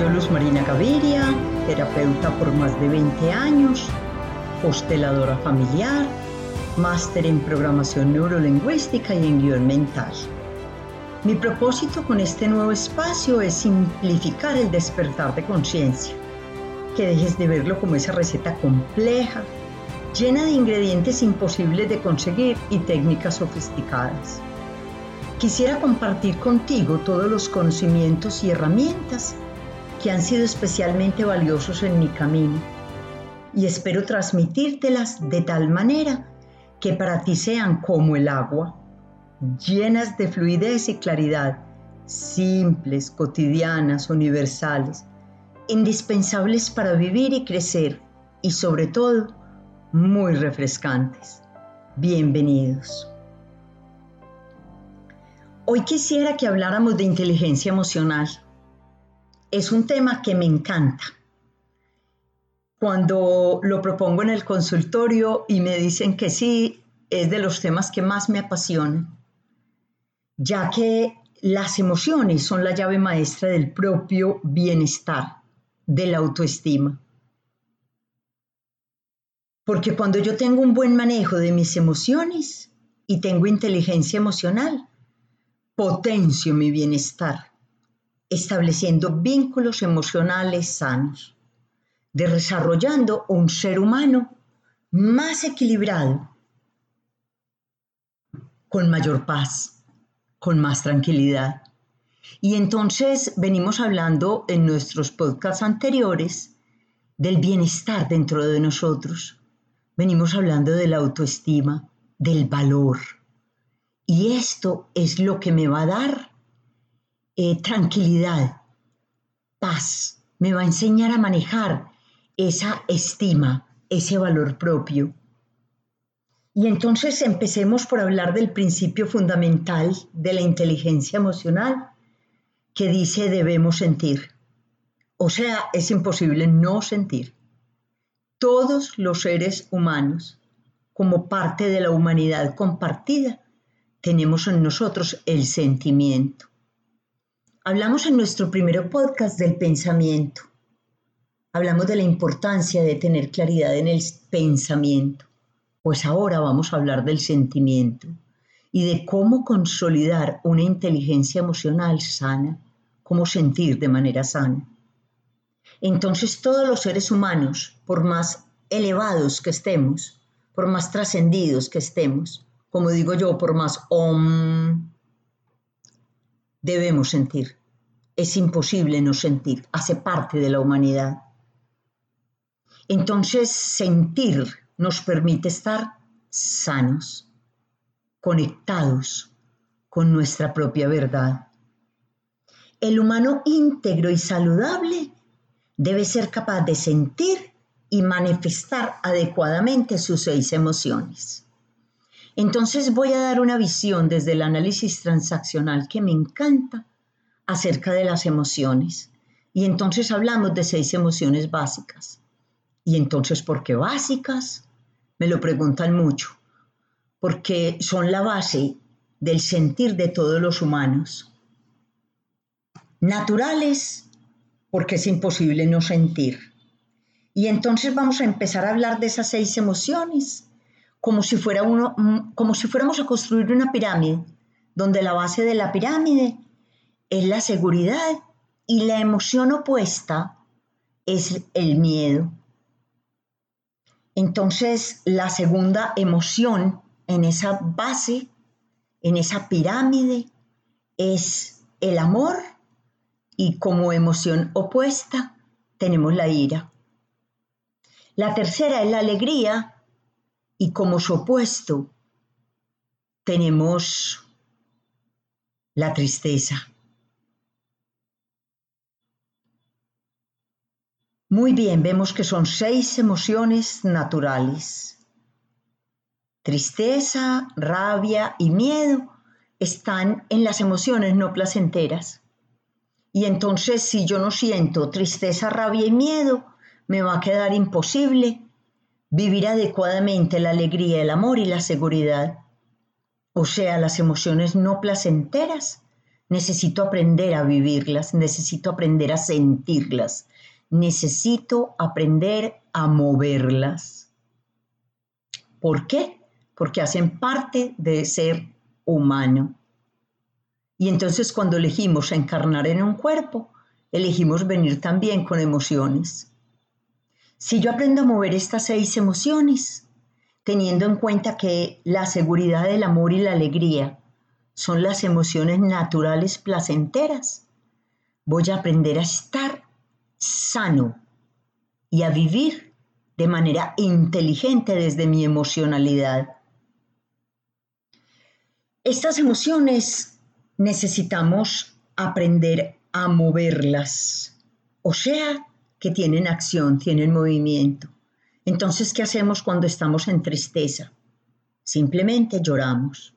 Yo Luz Marina Gaviria, terapeuta por más de 20 años, hosteladora familiar, máster en programación neurolingüística y en guion mental. Mi propósito con este nuevo espacio es simplificar el despertar de conciencia, que dejes de verlo como esa receta compleja, llena de ingredientes imposibles de conseguir y técnicas sofisticadas Quisiera compartir contigo todos los conocimientos y herramientas que han sido especialmente valiosos en mi camino y espero transmitírtelas de tal manera que para ti sean como el agua, llenas de fluidez y claridad, simples, cotidianas, universales, indispensables para vivir y crecer y sobre todo muy refrescantes. Bienvenidos. Hoy quisiera que habláramos de inteligencia emocional. Es un tema que me encanta. Cuando lo propongo en el consultorio y me dicen que sí, es de los temas que más me apasionan, ya que las emociones son la llave maestra del propio bienestar, de la autoestima. Porque cuando yo tengo un buen manejo de mis emociones y tengo inteligencia emocional, potencio mi bienestar, estableciendo vínculos emocionales sanos, desarrollando un ser humano más equilibrado, con mayor paz, con más tranquilidad. Y entonces venimos hablando en nuestros podcasts anteriores del bienestar dentro de nosotros. Venimos hablando de la autoestima, del valor y esto es lo que me va a dar eh, tranquilidad, paz, me va a enseñar a manejar esa estima, ese valor propio. Y entonces empecemos por hablar del principio fundamental de la inteligencia emocional que dice debemos sentir. O sea, es imposible no sentir. Todos los seres humanos, como parte de la humanidad compartida, tenemos en nosotros el sentimiento. Hablamos en nuestro primer podcast del pensamiento. Hablamos de la importancia de tener claridad en el pensamiento. Pues ahora vamos a hablar del sentimiento y de cómo consolidar una inteligencia emocional sana, cómo sentir de manera sana. Entonces todos los seres humanos, por más elevados que estemos, por más trascendidos que estemos, como digo yo, por más om, debemos sentir. Es imposible no sentir, hace parte de la humanidad. Entonces, sentir nos permite estar sanos, conectados con nuestra propia verdad. El humano íntegro y saludable debe ser capaz de sentir y manifestar adecuadamente sus seis emociones. Entonces voy a dar una visión desde el análisis transaccional que me encanta acerca de las emociones. Y entonces hablamos de seis emociones básicas. Y entonces, ¿por qué básicas? Me lo preguntan mucho. Porque son la base del sentir de todos los humanos. Naturales, porque es imposible no sentir. Y entonces vamos a empezar a hablar de esas seis emociones como si, fuera uno, mm, como si fuéramos a construir una pirámide, donde la base de la pirámide es la seguridad y la emoción opuesta es el miedo. Entonces, la segunda emoción en esa base, en esa pirámide, es el amor y como emoción opuesta tenemos la ira. La tercera es la alegría y como su opuesto tenemos la tristeza. Muy bien, vemos que son seis emociones naturales. Tristeza, rabia y miedo están en las emociones no placenteras. Y entonces si yo no siento tristeza, rabia y miedo, me va a quedar imposible vivir adecuadamente la alegría, el amor y la seguridad. O sea, las emociones no placenteras necesito aprender a vivirlas, necesito aprender a sentirlas, necesito aprender a moverlas. ¿Por qué? Porque hacen parte de ser humano. Y entonces cuando elegimos encarnar en un cuerpo, elegimos venir también con emociones. Si yo aprendo a mover estas seis emociones, teniendo en cuenta que la seguridad del amor y la alegría son las emociones naturales placenteras, voy a aprender a estar sano y a vivir de manera inteligente desde mi emocionalidad. Estas emociones necesitamos aprender a moverlas, o sea, que tienen acción, tienen movimiento. Entonces, ¿qué hacemos cuando estamos en tristeza? Simplemente lloramos.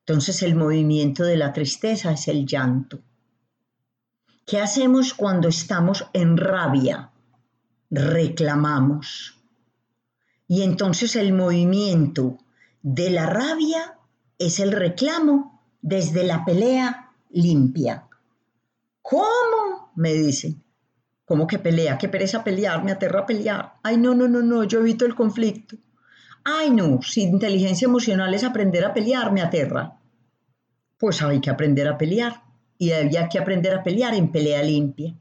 Entonces, el movimiento de la tristeza es el llanto. ¿Qué hacemos cuando estamos en rabia? Reclamamos. Y entonces el movimiento de la rabia es el reclamo desde la pelea limpia. ¿Cómo? me dicen. ¿Cómo que pelea? ¿Qué pereza pelear? Me aterra pelear. Ay, no, no, no, no, yo evito el conflicto. Ay, no, si inteligencia emocional es aprender a pelear, me aterra. Pues hay que aprender a pelear. Y había que aprender a pelear en pelea limpia.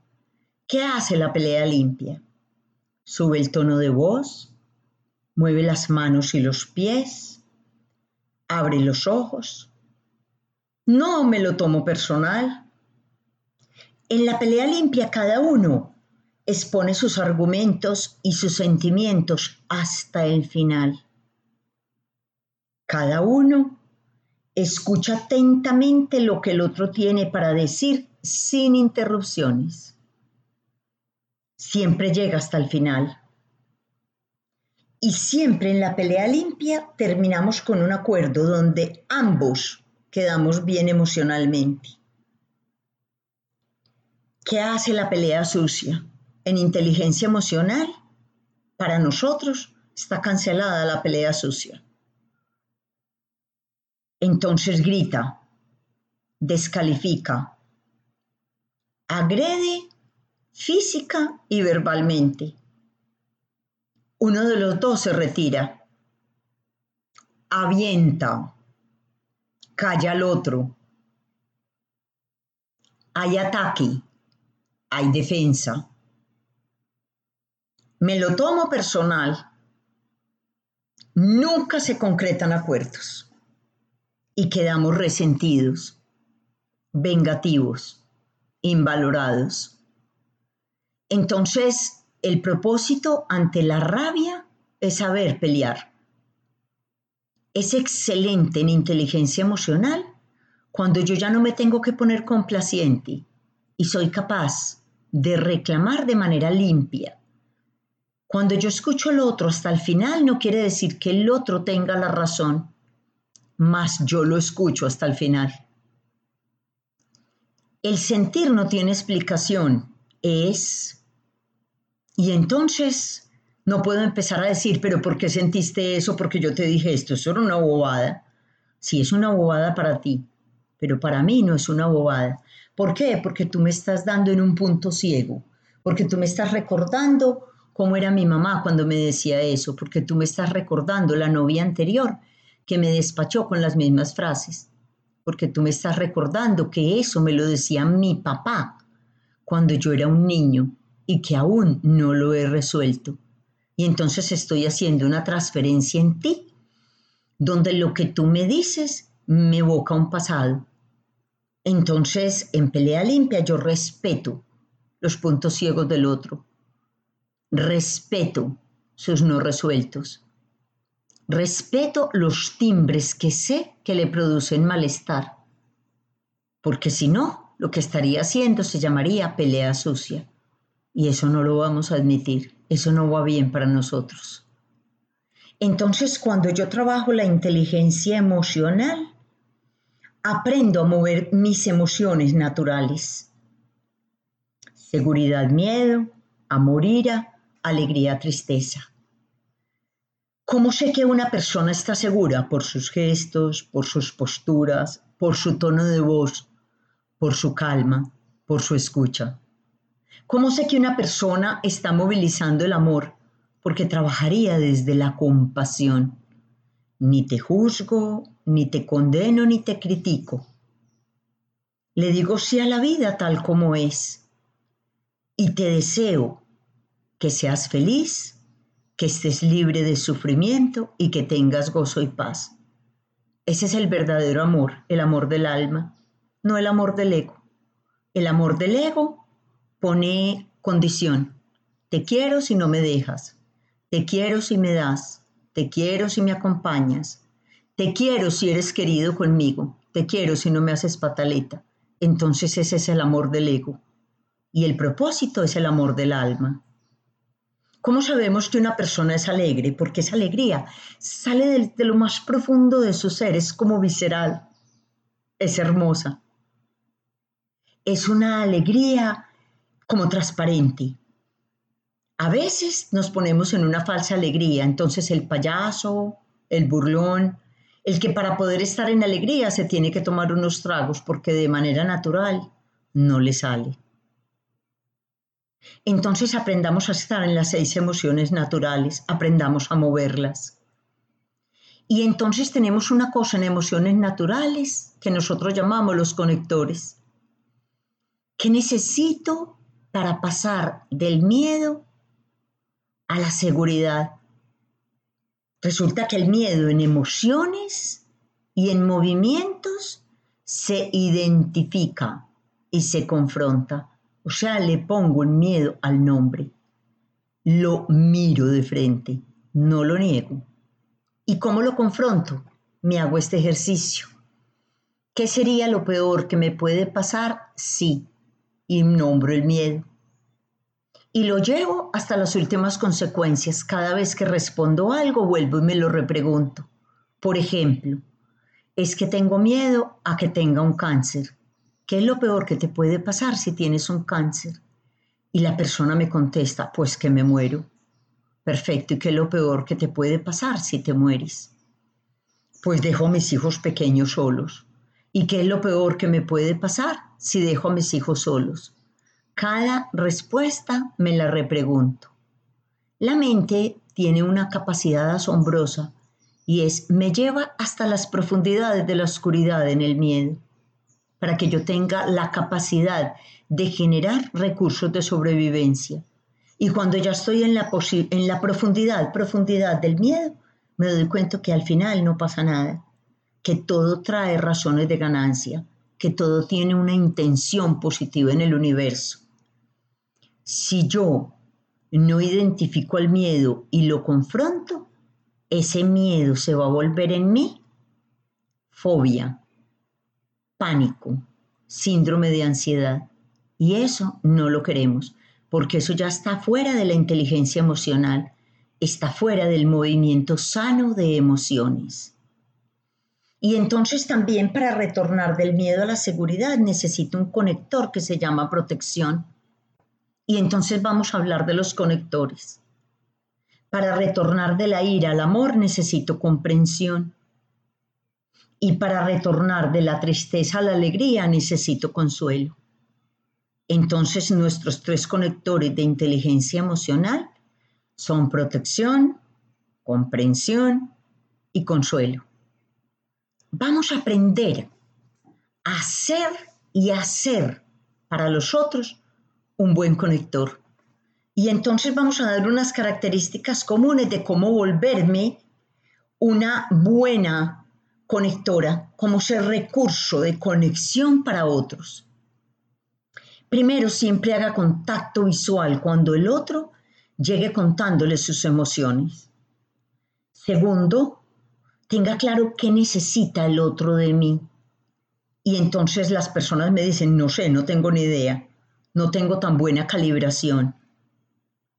¿Qué hace la pelea limpia? Sube el tono de voz, mueve las manos y los pies, abre los ojos. No me lo tomo personal. En la pelea limpia cada uno expone sus argumentos y sus sentimientos hasta el final. Cada uno escucha atentamente lo que el otro tiene para decir sin interrupciones. Siempre llega hasta el final. Y siempre en la pelea limpia terminamos con un acuerdo donde ambos quedamos bien emocionalmente. ¿Qué hace la pelea sucia? En inteligencia emocional, para nosotros está cancelada la pelea sucia. Entonces grita, descalifica, agrede física y verbalmente. Uno de los dos se retira, avienta, calla al otro. Hay ataque, hay defensa me lo tomo personal, nunca se concretan acuerdos y quedamos resentidos, vengativos, invalorados. Entonces, el propósito ante la rabia es saber pelear. Es excelente en inteligencia emocional cuando yo ya no me tengo que poner complaciente y soy capaz de reclamar de manera limpia cuando yo escucho al otro hasta el final no quiere decir que el otro tenga la razón, mas yo lo escucho hasta el final. El sentir no tiene explicación, es... Y entonces no puedo empezar a decir, pero ¿por qué sentiste eso? Porque yo te dije esto, eso era una bobada. Sí, es una bobada para ti, pero para mí no es una bobada. ¿Por qué? Porque tú me estás dando en un punto ciego, porque tú me estás recordando cómo era mi mamá cuando me decía eso, porque tú me estás recordando la novia anterior que me despachó con las mismas frases, porque tú me estás recordando que eso me lo decía mi papá cuando yo era un niño y que aún no lo he resuelto. Y entonces estoy haciendo una transferencia en ti, donde lo que tú me dices me evoca un pasado. Entonces, en pelea limpia yo respeto los puntos ciegos del otro respeto sus no resueltos. Respeto los timbres que sé que le producen malestar, porque si no, lo que estaría haciendo se llamaría pelea sucia, y eso no lo vamos a admitir, eso no va bien para nosotros. Entonces, cuando yo trabajo la inteligencia emocional, aprendo a mover mis emociones naturales. Seguridad, miedo, amor, ira, alegría, tristeza. ¿Cómo sé que una persona está segura? Por sus gestos, por sus posturas, por su tono de voz, por su calma, por su escucha. ¿Cómo sé que una persona está movilizando el amor? Porque trabajaría desde la compasión. Ni te juzgo, ni te condeno, ni te critico. Le digo sí a la vida tal como es. Y te deseo que seas feliz, que estés libre de sufrimiento y que tengas gozo y paz. Ese es el verdadero amor, el amor del alma, no el amor del ego. El amor del ego pone condición. Te quiero si no me dejas. Te quiero si me das. Te quiero si me acompañas. Te quiero si eres querido conmigo. Te quiero si no me haces pataleta. Entonces ese es el amor del ego. Y el propósito es el amor del alma. ¿Cómo sabemos que una persona es alegre? Porque esa alegría sale de, lo más profundo de su ser, es como visceral, es hermosa. Es una alegría como transparente. A veces nos ponemos en una falsa alegría, entonces el payaso, el burlón, el que para poder estar en alegría se tiene que tomar unos tragos porque de manera natural no le sale. Entonces aprendamos a estar en las seis emociones naturales, aprendamos a moverlas. Y entonces tenemos una cosa en emociones naturales que nosotros llamamos los conectores. ¿Qué necesito para pasar del miedo a la seguridad? Resulta que el miedo en emociones y en movimientos se identifica y se confronta. O sea, le pongo el miedo al nombre. Lo miro de frente, no lo niego. ¿Y cómo lo confronto? Me hago este ejercicio. ¿Qué sería lo peor que me puede pasar? Sí, y nombro el miedo. Y lo llevo hasta las últimas consecuencias. Cada vez que respondo algo, vuelvo y me lo repregunto. Por ejemplo, es que tengo miedo a que tenga un cáncer. ¿Qué es lo peor que te puede pasar si tienes un cáncer? Y la persona me contesta, pues que me muero. Perfecto, ¿y qué es lo peor que te puede pasar si te mueres? Pues dejo a mis hijos pequeños solos. ¿Y qué es lo peor que me puede pasar si dejo a mis hijos solos? Cada respuesta me la repregunto. La mente tiene una capacidad asombrosa y es me lleva hasta las profundidades de la oscuridad en el miedo para que yo tenga la capacidad de generar recursos de sobrevivencia. Y cuando ya estoy en la, en la profundidad, profundidad del miedo, me doy cuenta que al final no pasa nada, que todo trae razones de ganancia, que todo tiene una intención positiva en el universo. Si yo no identifico el miedo y lo confronto, ese miedo se va a volver en mí fobia, pánico, síndrome de ansiedad. Y eso no lo queremos, porque eso ya está fuera de la inteligencia emocional, está fuera del movimiento sano de emociones. Y entonces también para retornar del miedo a la seguridad necesito un conector que se llama protección. Y entonces vamos a hablar de los conectores. Para retornar de la ira al amor necesito comprensión y para retornar de la tristeza a la alegría necesito consuelo. Entonces nuestros tres conectores de inteligencia emocional son protección, comprensión y consuelo. Vamos a aprender a ser y hacer para los otros un buen conector. Y entonces vamos a dar unas características comunes de cómo volverme una buena conectora como ser recurso de conexión para otros. Primero, siempre haga contacto visual cuando el otro llegue contándole sus emociones. Segundo, tenga claro qué necesita el otro de mí. Y entonces las personas me dicen, no sé, no tengo ni idea, no tengo tan buena calibración,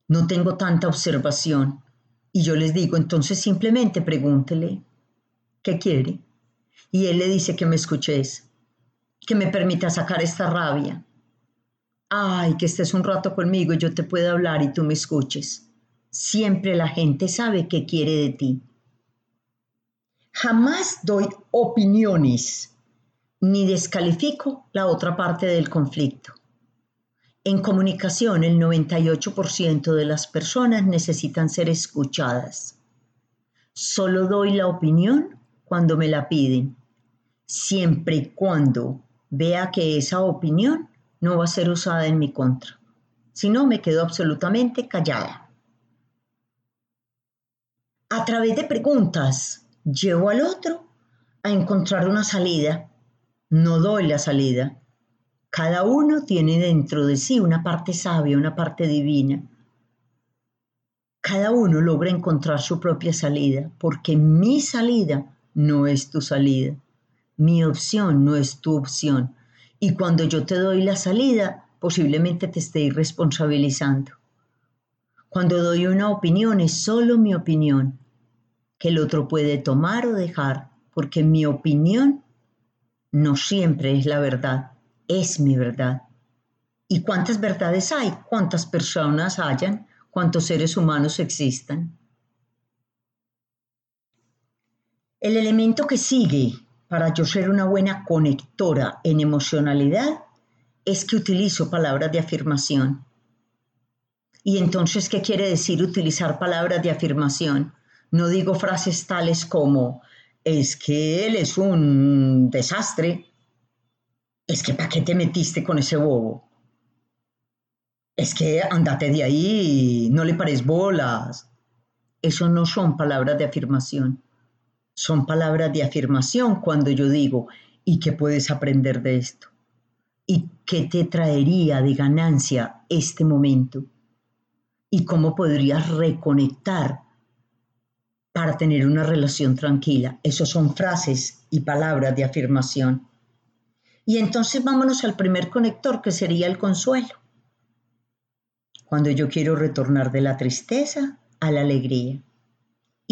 no tengo tanta observación. Y yo les digo, entonces simplemente pregúntele, ¿Qué quiere? Y él le dice que me escuches, que me permita sacar esta rabia. Ay, que estés un rato conmigo yo te pueda hablar y tú me escuches. Siempre la gente sabe qué quiere de ti. Jamás doy opiniones ni descalifico la otra parte del conflicto. En comunicación, el 98% de las personas necesitan ser escuchadas. Solo doy la opinión cuando me la piden, siempre y cuando vea que esa opinión no va a ser usada en mi contra. Si no, me quedo absolutamente callada. A través de preguntas, llevo al otro a encontrar una salida. No doy la salida, cada uno tiene dentro de sí una parte sabia, una parte divina. Cada uno logra encontrar su propia salida, porque mi salida no es tu salida. Mi opción no es tu opción. Y cuando yo te doy la salida, posiblemente te esté irresponsabilizando. Cuando doy una opinión es solo mi opinión, que el otro puede tomar o dejar, porque mi opinión no siempre es la verdad es mi verdad. ¿Y cuántas verdades hay? ¿Cuántas personas hayan? ¿Cuántos seres humanos existan? El elemento que sigue para yo ser una buena conectora en emocionalidad es que utilizo palabras de afirmación. Y entonces, ¿qué quiere decir utilizar palabras de afirmación? No digo frases tales como, es que él es un desastre, es que ¿para qué te metiste con ese bobo? Es que andate de ahí, no le pares bolas. Eso no son palabras de afirmación. Son palabras de afirmación cuando yo digo, ¿y qué puedes aprender de esto? ¿Y qué te traería de ganancia este momento? ¿Y cómo podrías reconectar para tener una relación tranquila? Esas son frases y palabras de afirmación. Y entonces vámonos al primer conector, que sería el consuelo. Cuando yo quiero retornar de la tristeza a la alegría.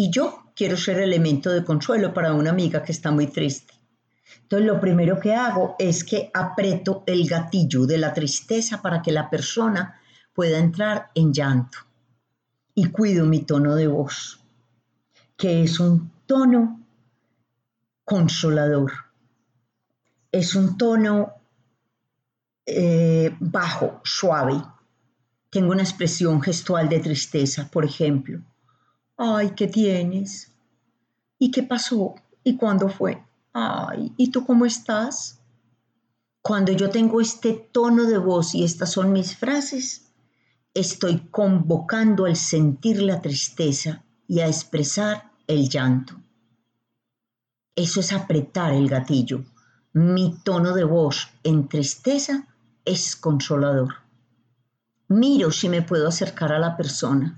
Y yo quiero ser elemento de consuelo para una amiga que está muy triste. Entonces lo primero que hago es que aprieto el gatillo de la tristeza para que la persona pueda entrar en llanto. Y cuido mi tono de voz, que es un tono consolador es un tono eh, bajo, suave. Tengo una expresión gestual de tristeza, por ejemplo. Ay, ¿qué tienes? ¿Y qué pasó? ¿Y cuándo fue? Ay, ¿y tú cómo estás? Cuando yo tengo este tono de voz y estas son mis frases, estoy convocando al sentir la tristeza y a expresar el llanto. Eso es apretar el gatillo. Mi tono de voz en tristeza es consolador. Miro si me puedo acercar a la persona,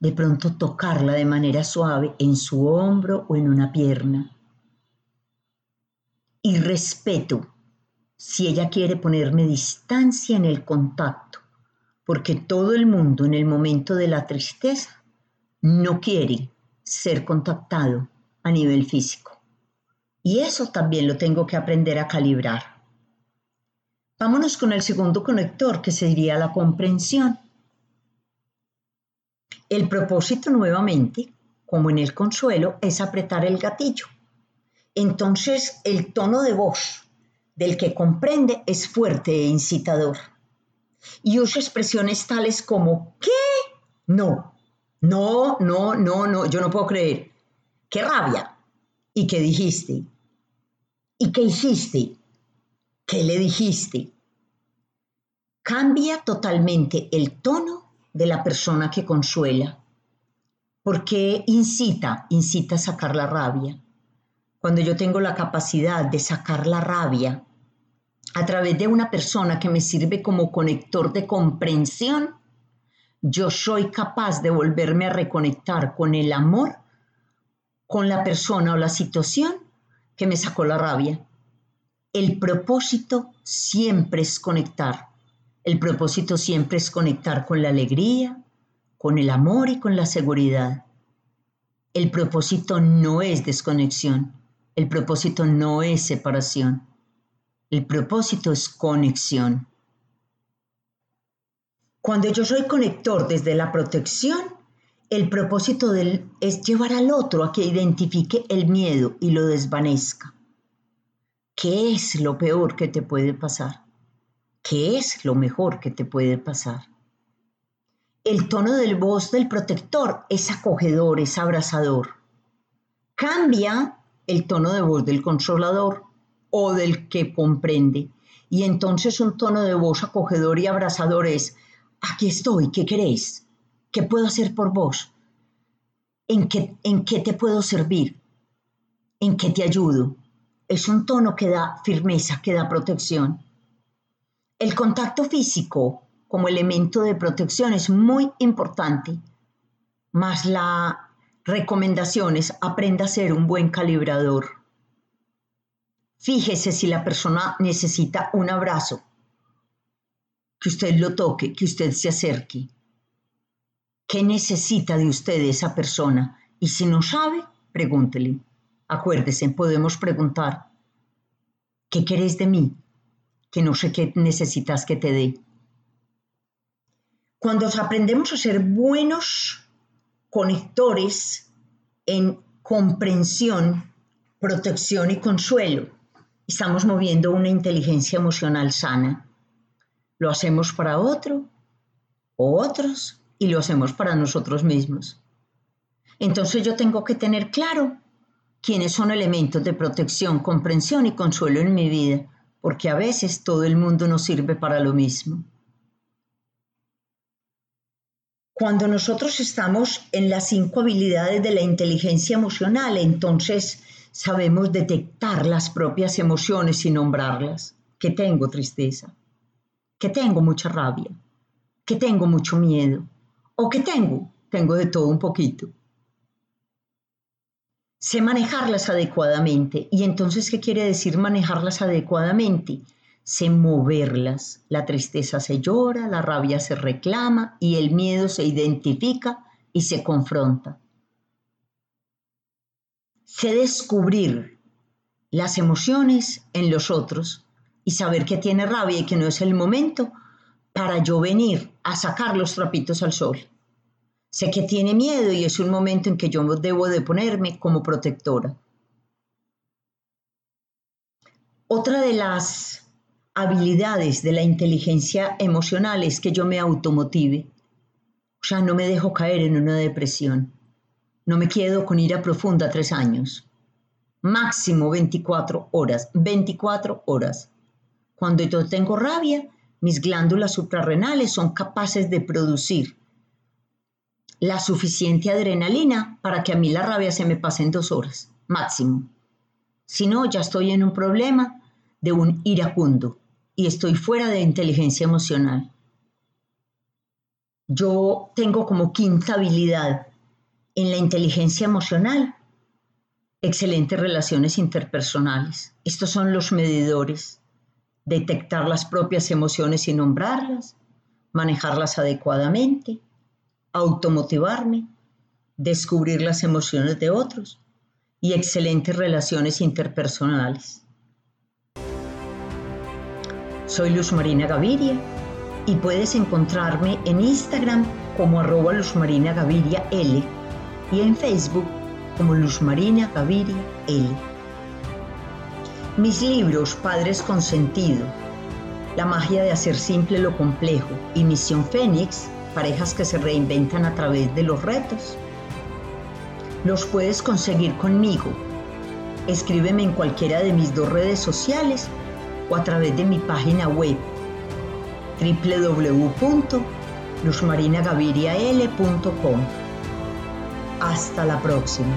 de pronto tocarla de manera suave en su hombro o en una pierna. Y respeto si ella quiere ponerme distancia en el contacto, porque todo el mundo en el momento de la tristeza no quiere ser contactado a nivel físico. Y eso también lo tengo que aprender a calibrar. Vámonos con el segundo conector, que sería la comprensión. El propósito nuevamente, como en el consuelo, es apretar el gatillo. Entonces el tono de voz del que comprende es fuerte e incitador. Y uso expresiones tales como ¿qué? No, no, no, no, no, yo no puedo creer. ¡Qué rabia! ¿Y qué dijiste? ¿Y qué hiciste? ¿Qué le dijiste? Cambia totalmente el tono de la persona que consuela, porque incita, incita a sacar la rabia. Cuando yo tengo la capacidad de sacar la rabia a través de una persona que me sirve como conector de comprensión, yo soy capaz de volverme a reconectar con el amor, con la persona o la situación que me sacó la rabia. El propósito siempre es conectar. El propósito siempre es conectar con la alegría, con el amor y con la seguridad. El propósito no es desconexión. El propósito no es separación. El propósito es conexión. Cuando yo soy conector desde la protección, el propósito es llevar al otro a que identifique el miedo y lo desvanezca. ¿Qué es lo peor que te puede pasar? ¿Qué es lo mejor que te puede pasar? El tono del voz del protector es acogedor, es abrazador. Cambia el tono de voz del consolador o del que comprende. Y entonces un tono de voz acogedor y abrazador es, aquí estoy, ¿qué queréis? ¿Qué puedo hacer por vos? ¿En qué, ¿En qué te puedo servir? ¿En qué te ayudo? Es un tono que da firmeza, que da protección. El contacto físico como elemento de protección es muy importante, más la recomendación es aprenda a ser un buen calibrador. Fíjese si la persona necesita un abrazo, que usted lo toque, que usted se acerque. ¿Qué necesita de usted esa persona? Y si no sabe, pregúntele. Acuérdese, podemos preguntar, ¿qué querés de mí? Que no sé qué necesitas que te dé. Cuando aprendemos a ser buenos conectores en comprensión, protección y consuelo, estamos moviendo una inteligencia emocional sana. Lo hacemos para otro o otros y lo hacemos para nosotros mismos. Entonces yo tengo que tener claro quiénes son elementos de protección, comprensión y consuelo en mi vida, porque a veces todo el mundo nos sirve para lo mismo. Cuando nosotros estamos en las cinco habilidades de la inteligencia emocional, entonces sabemos detectar las propias emociones y nombrarlas. Que tengo tristeza, que tengo mucha rabia, que tengo mucho miedo, o que tengo, tengo de todo un poquito sé manejarlas adecuadamente. ¿Y entonces qué quiere decir manejarlas adecuadamente? Sé moverlas. La tristeza se llora, la rabia se reclama y el miedo se identifica y se confronta. Sé descubrir las emociones en los otros y saber que tiene rabia y que no es el momento para yo venir a sacar los trapitos al sol. Sé que tiene miedo y es un momento en que yo debo de ponerme como protectora. Otra de las habilidades de la inteligencia emocional es que yo me automotive. O sea, no me dejo caer en una depresión. No me quedo con ira profunda tres años. Máximo 24 horas. 24 horas. Cuando yo tengo rabia, mis glándulas suprarrenales son capaces de producir la suficiente adrenalina para que a mí la rabia se me pase en dos horas, máximo. Si no, ya estoy en un problema de un iracundo y estoy fuera de inteligencia emocional. Yo tengo como quinta habilidad en la inteligencia emocional excelentes relaciones interpersonales. Estos son los medidores. Detectar las propias emociones y nombrarlas, manejarlas adecuadamente, automotivarme, descubrir las emociones de otros y excelentes relaciones interpersonales. Soy Luz Marina Gaviria y puedes encontrarme en Instagram como arroba Luz Marina Gaviria L y en Facebook como Luz Marina Gaviria L. Mis libros Padres con Sentido, La magia de hacer simple lo complejo y Misión Fénix parejas que se reinventan a través de los retos. Los puedes conseguir conmigo. Escríbeme en cualquiera de mis dos redes sociales o a través de mi página web www.luzmarinagavirial.com. Hasta la próxima.